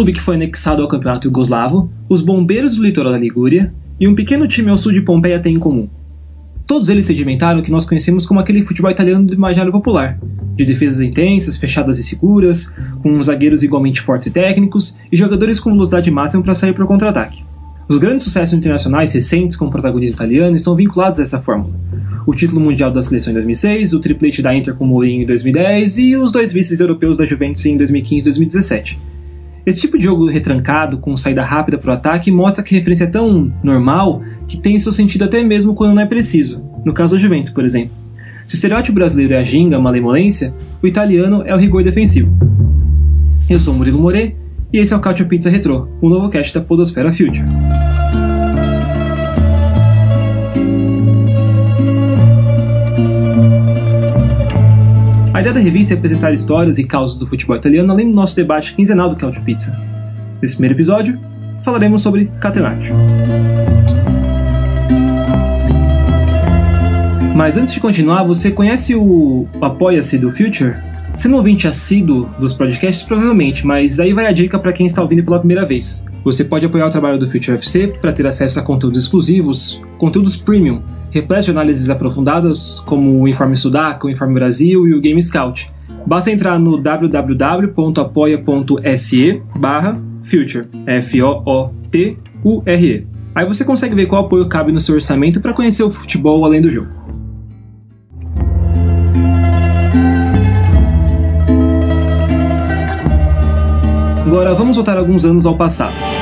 Clube que foi anexado ao campeonato yugoslavo, os bombeiros do litoral da Ligúria e um pequeno time ao sul de Pompeia têm em comum. Todos eles sedimentaram o que nós conhecemos como aquele futebol italiano do imaginário popular, de defesas intensas, fechadas e seguras, com zagueiros igualmente fortes e técnicos, e jogadores com velocidade máxima para sair para o contra-ataque. Os grandes sucessos internacionais recentes com protagonismo italiano estão vinculados a essa fórmula. O título mundial da seleção em 2006, o triplete da Inter com Mourinho em 2010 e os dois vices europeus da Juventus em 2015 e 2017. Esse tipo de jogo retrancado, com saída rápida para o ataque, mostra que a referência é tão normal que tem seu sentido até mesmo quando não é preciso, no caso do Juventus, por exemplo. Se o estereótipo brasileiro é a ginga, a malemolência, o italiano é o rigor defensivo. Eu sou Murilo More e esse é o Cautio Pizza Retro, o novo cast da Podosfera Future. A ideia da revista é apresentar histórias e causas do futebol italiano, além do nosso debate quinzenal do Cautio Pizza. Nesse primeiro episódio, falaremos sobre Catenaccio. Mas antes de continuar, você conhece o Apoia-se do Future? Sendo um ouvinte assíduo dos podcasts, provavelmente, mas aí vai a dica para quem está ouvindo pela primeira vez. Você pode apoiar o trabalho do Future FC para ter acesso a conteúdos exclusivos, conteúdos premium, repleto de análises aprofundadas, como o Informe Sudaca, o Informe Brasil e o Game Scout. Basta entrar no www.apoia.se barra Future, F-O-O-T-U-R-E. Aí você consegue ver qual apoio cabe no seu orçamento para conhecer o futebol além do jogo. Agora vamos voltar alguns anos ao passado.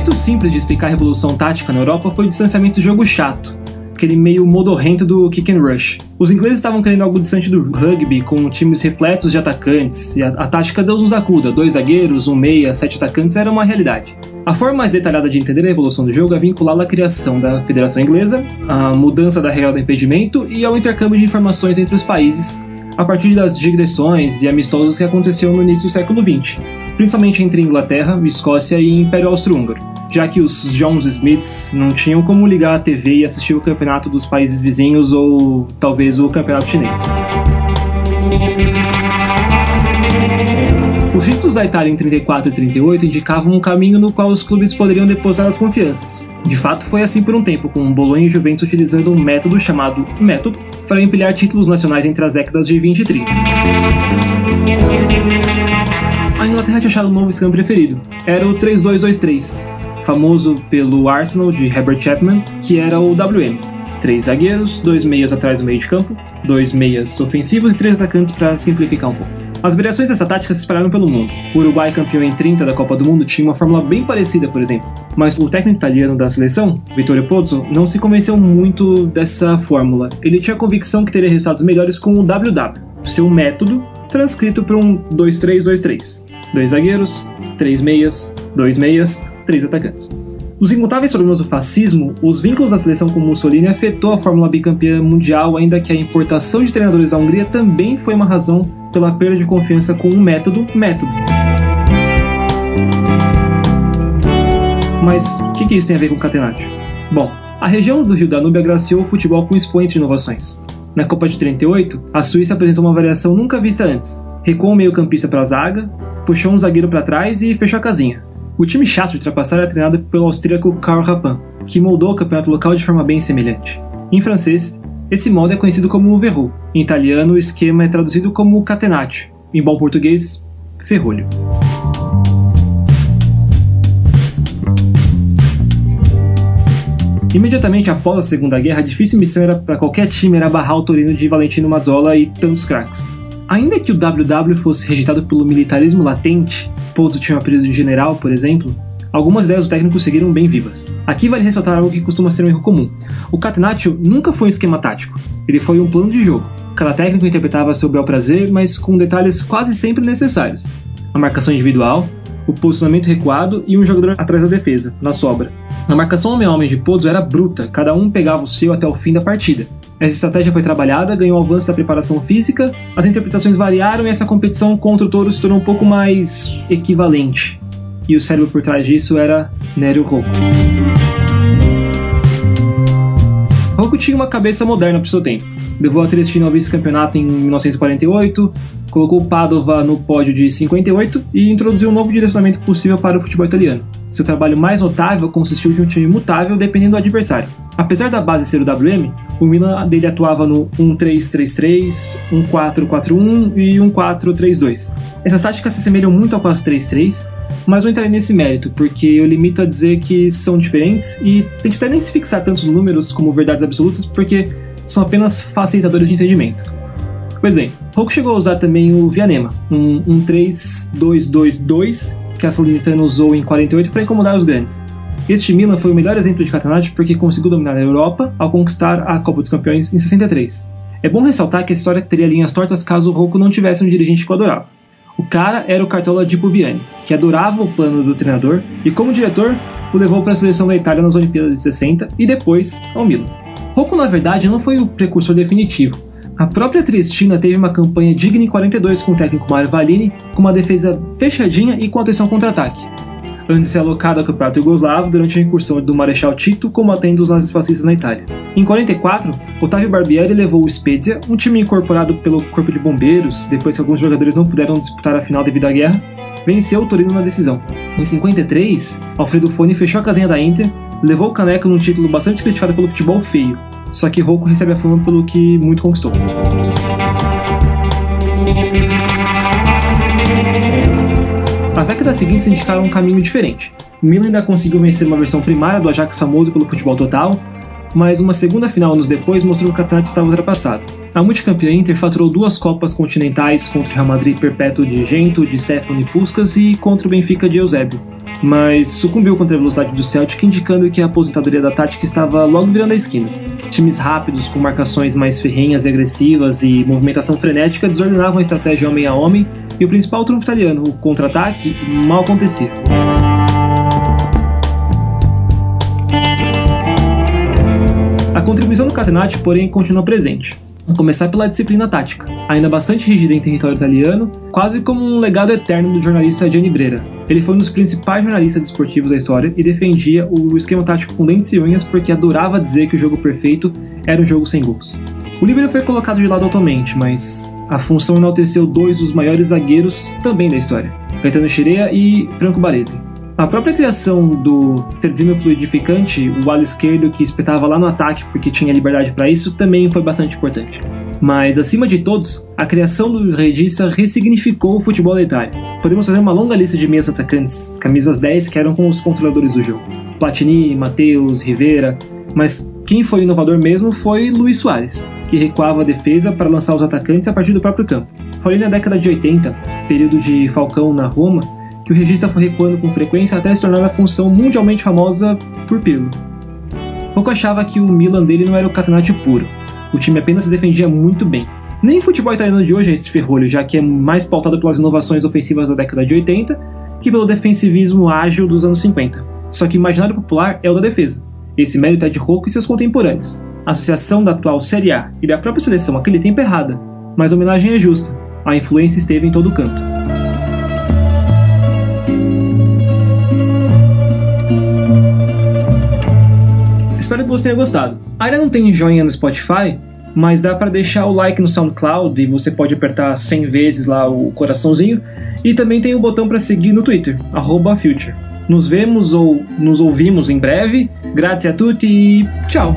Jeito simples de explicar a revolução tática na Europa foi o distanciamento do jogo chato, aquele meio modorrento do kick and rush. Os ingleses estavam querendo algo distante do rugby, com times repletos de atacantes, e a, a tática Deus nos acuda, dois zagueiros, um meia, sete atacantes, era uma realidade. A forma mais detalhada de entender a revolução do jogo é vinculá-la à criação da Federação Inglesa, à mudança da regra do impedimento e ao intercâmbio de informações entre os países, a partir das digressões e amistosos que aconteceram no início do século XX principalmente entre Inglaterra, Escócia e Império Austro-Húngaro, já que os Jones Smiths não tinham como ligar a TV e assistir o campeonato dos países vizinhos ou talvez o campeonato chinês. Os títulos da Itália em 34 e 38 indicavam um caminho no qual os clubes poderiam depositar as confianças. De fato, foi assim por um tempo, com Bolonha e Juventus utilizando um método chamado método para empilhar títulos nacionais entre as décadas de 20 e 30 a Inglaterra tinha achado um novo esquema preferido. Era o 3-2-2-3, famoso pelo Arsenal de Herbert Chapman, que era o WM. Três zagueiros, dois meias atrás do meio de campo, dois meias ofensivos e três atacantes para simplificar um pouco. As variações dessa tática se espalharam pelo mundo. O Uruguai, campeão em 30 da Copa do Mundo, tinha uma fórmula bem parecida, por exemplo. Mas o técnico italiano da seleção, Vittorio Pozzo, não se convenceu muito dessa fórmula. Ele tinha a convicção que teria resultados melhores com o WW, seu método transcrito para um 2-3-2-3 dois zagueiros, três meias, dois meias, três atacantes. Os incontáveis problemas do fascismo, os vínculos da seleção com Mussolini afetou a Fórmula bicampeã mundial, ainda que a importação de treinadores da Hungria também foi uma razão pela perda de confiança com um método método. Mas o que, que isso tem a ver com Catenaccio? Bom, a região do Rio Danúbio agraciou o futebol com expoentes de inovações. Na Copa de 38, a Suíça apresentou uma variação nunca vista antes. Recuou o meio-campista para a zaga, puxou um zagueiro para trás e fechou a casinha. O time chato de ultrapassar era treinado pelo austríaco Karl Rapin, que moldou o campeonato local de forma bem semelhante. Em francês, esse molde é conhecido como verrou. Em italiano, o esquema é traduzido como catenaccio. Em bom português, ferrolho. Imediatamente após a Segunda Guerra, a difícil missão era para qualquer time era barrar o Torino de Valentino Mazzola e tantos craques. Ainda que o WW fosse rejeitado pelo militarismo latente, Pouso tinha um apelido de general, por exemplo, algumas ideias do técnico seguiram bem vivas. Aqui vale ressaltar algo que costuma ser um erro comum. O Catenaccio nunca foi um esquema tático, ele foi um plano de jogo. Cada técnico interpretava seu bel prazer, mas com detalhes quase sempre necessários. A marcação individual, o posicionamento recuado e um jogador atrás da defesa, na sobra. A marcação homem a homem de Pozzo era bruta, cada um pegava o seu até o fim da partida. Essa estratégia foi trabalhada, ganhou avanço da preparação física, as interpretações variaram e essa competição contra o Toro se tornou um pouco mais equivalente. E o cérebro por trás disso era Nério Rocco. Rocco tinha uma cabeça moderna para o seu tempo levou a Triestina ao vice-campeonato em 1948, colocou Padova no pódio de 58 e introduziu um novo direcionamento possível para o futebol italiano. Seu trabalho mais notável consistiu de um time mutável dependendo do adversário. Apesar da base ser o WM, o Milan dele atuava no 1-3-3-3, 1-4-4-1 e 1-4-3-2. Essas táticas se assemelham muito ao 4-3-3, mas não entrarei nesse mérito, porque eu limito a dizer que são diferentes e tento até nem se fixar tantos números como verdades absolutas, porque são apenas facilitadores de entendimento. Pois bem, Roku chegou a usar também o Vianema, um, um 3-2-2-2 que a Salernitana usou em 48 para incomodar os grandes. Este Milan foi o melhor exemplo de catenaccio porque conseguiu dominar a Europa ao conquistar a Copa dos Campeões em 63. É bom ressaltar que a história teria linhas tortas caso o Rocco não tivesse um dirigente que o adorava. O cara era o Cartola de Puviani, que adorava o plano do treinador e, como diretor, o levou para a seleção da Itália nas Olimpíadas de 60 e depois ao Milan. Rocco, na verdade, não foi o precursor definitivo. A própria Triestina teve uma campanha digna em 42 com o técnico Mario Valini, com uma defesa fechadinha e com atenção contra-ataque. Antes de ser alocado ao campeonato yugoslavo durante a incursão do Marechal Tito combatendo os nazifascistas na Itália. Em 44, Otávio Barbieri levou o Spezia, um time incorporado pelo Corpo de Bombeiros, depois que alguns jogadores não puderam disputar a final devido à guerra, venceu o Torino na decisão. Em 53, Alfredo Foni fechou a casinha da Inter, levou o caneco num título bastante criticado pelo futebol feio, só que Rocco recebe a fama pelo que muito conquistou. As décadas seguintes indicaram um caminho diferente. Milan ainda conseguiu vencer uma versão primária do Ajax famoso pelo futebol total, mas uma segunda final anos depois mostrou que o campeonato estava ultrapassado. A multicampeã Inter faturou duas Copas continentais contra o Real Madrid perpétuo de Gento, de Stefano e Puskas e contra o Benfica de Eusébio, mas sucumbiu contra a velocidade do Celtic, indicando que a aposentadoria da tática estava logo virando a esquina. Times rápidos, com marcações mais ferrenhas e agressivas e movimentação frenética desordenavam a estratégia homem a homem, e o principal trunfo italiano, o contra-ataque, mal acontecia. Contribuição do Catenaccio, porém, continua presente. A começar pela disciplina tática, ainda bastante rígida em território italiano, quase como um legado eterno do jornalista Gianni Brera. Ele foi um dos principais jornalistas esportivos da história e defendia o esquema tático com dentes e unhas porque adorava dizer que o jogo perfeito era um jogo sem gols. O Líbero foi colocado de lado atualmente, mas a função enalteceu dois dos maiores zagueiros também da história, Gaetano Chirea e Franco Baresi. A própria criação do terzino fluidificante, o ala esquerdo que espetava lá no ataque porque tinha liberdade para isso, também foi bastante importante. Mas, acima de todos, a criação do Regista ressignificou o futebol da Itália. Podemos fazer uma longa lista de meias atacantes, camisas 10 que eram com os controladores do jogo. Platini, Mateus, Rivera, mas quem foi inovador mesmo foi Luiz Soares, que recuava a defesa para lançar os atacantes a partir do próprio campo. Foi na década de 80, período de Falcão na Roma, que o regista foi recuando com frequência até se tornar a função mundialmente famosa por Pirlo. Pouco achava que o Milan dele não era o Catenaccio puro. O time apenas se defendia muito bem. Nem o futebol italiano de hoje é esse ferrolho, já que é mais pautado pelas inovações ofensivas da década de 80 que pelo defensivismo ágil dos anos 50. Só que o imaginário popular é o da defesa. Esse mérito é de Rocco e seus contemporâneos. A associação da atual Série A e da própria seleção aquele tempo é errada, mas a homenagem é justa. A influência esteve em todo canto. Você tenha gostado. Ainda não tem joinha no Spotify, mas dá para deixar o like no SoundCloud e você pode apertar 100 vezes lá o coraçãozinho. E também tem o botão para seguir no Twitter, Future. Nos vemos ou nos ouvimos em breve. Grazie a tutti e tchau!